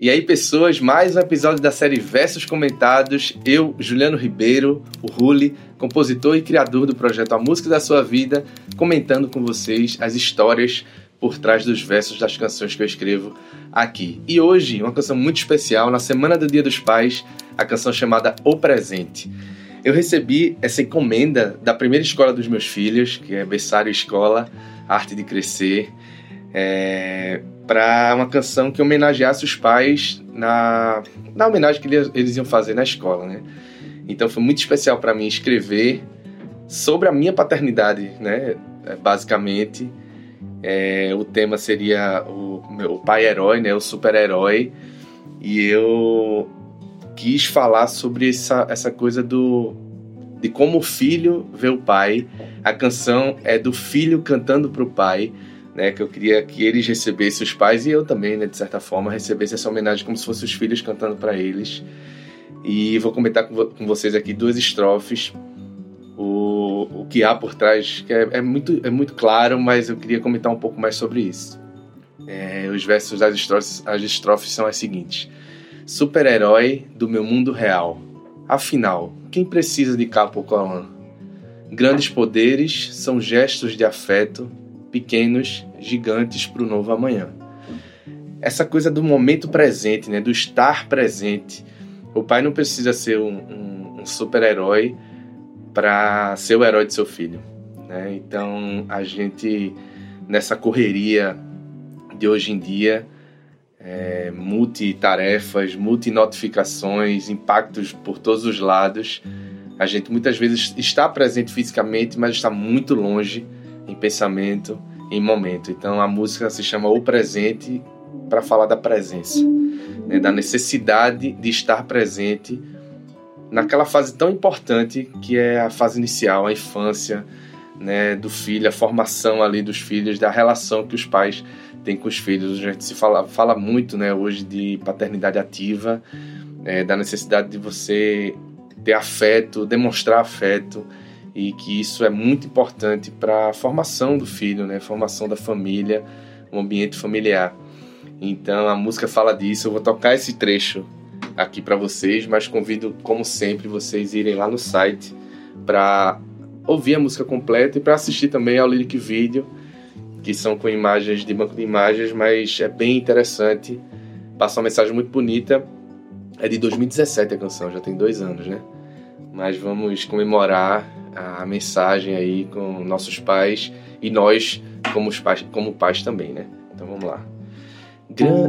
E aí, pessoas, mais um episódio da série Versos Comentados. Eu, Juliano Ribeiro, o Ruli, compositor e criador do projeto A Música da Sua Vida, comentando com vocês as histórias por trás dos versos das canções que eu escrevo aqui. E hoje, uma canção muito especial, na semana do Dia dos Pais, a canção chamada O Presente. Eu recebi essa encomenda da primeira escola dos meus filhos, que é Berçário Escola, Arte de Crescer é, para uma canção que homenageasse os pais na, na homenagem que eles iam fazer na escola, né? Então foi muito especial para mim escrever sobre a minha paternidade, né? É, basicamente, é, o tema seria o meu pai herói, né? O super herói, e eu quis falar sobre essa, essa coisa do de como o filho vê o pai. A canção é do filho cantando para o pai né, que eu queria que eles recebessem os pais e eu também, né, de certa forma, recebesse essa homenagem como se fossem os filhos cantando para eles. E vou comentar com, com, vocês aqui duas estrofes, o, o que há por trás, que é, é, muito, é muito claro, mas eu queria comentar um pouco mais sobre isso. É, os versos das estrofes, as estrofes são as seguintes: Super-herói do meu mundo real. Afinal, quem precisa de capa ou colã? Grandes poderes são gestos de afeto pequenos gigantes para o novo amanhã. Essa coisa do momento presente, né, do estar presente. O pai não precisa ser um, um, um super-herói para ser o herói de seu filho. Né? Então, a gente, nessa correria de hoje em dia, é, multitarefas, multinotificações, impactos por todos os lados, a gente muitas vezes está presente fisicamente, mas está muito longe em pensamento, em momento. Então a música se chama O Presente para falar da presença, né, da necessidade de estar presente naquela fase tão importante que é a fase inicial, a infância, né, do filho, a formação ali dos filhos, da relação que os pais têm com os filhos. A gente se fala, fala muito, né, hoje de paternidade ativa, é, da necessidade de você ter afeto, demonstrar afeto, e que isso é muito importante para a formação do filho, né? Formação da família, um ambiente familiar. Então a música fala disso. Eu vou tocar esse trecho aqui para vocês, mas convido, como sempre, vocês irem lá no site para ouvir a música completa e para assistir também ao lyric video, que são com imagens de banco de imagens, mas é bem interessante. Passa uma mensagem muito bonita. É de 2017 a canção, já tem dois anos, né? Mas vamos comemorar a mensagem aí com nossos pais e nós como, os pais, como pais também, né? Então vamos lá.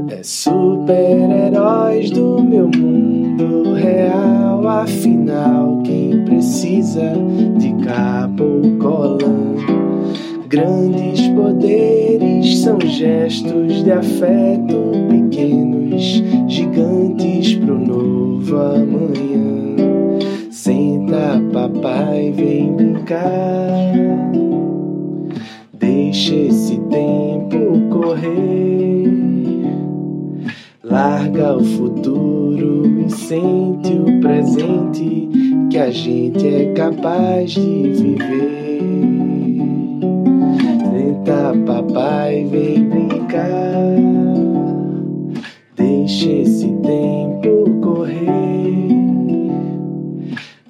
É super-heróis do meu mundo real, afinal, quem precisa de capa ou colã? Grandes poderes são gestos de afeto, pequenos vem brincar. Deixa esse tempo correr. Larga o futuro e sente o presente que a gente é capaz de viver.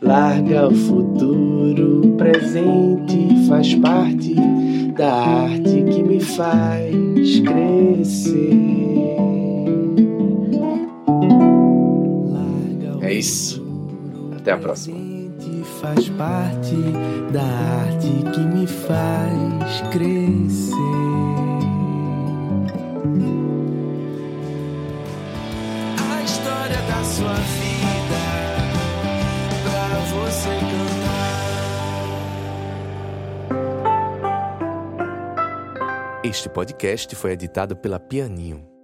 Larga o futuro, o presente faz parte da arte que me faz crescer. É isso. Até a próxima. Faz parte da arte que me faz crescer. A história da sua vida. Este podcast foi editado pela Pianinho.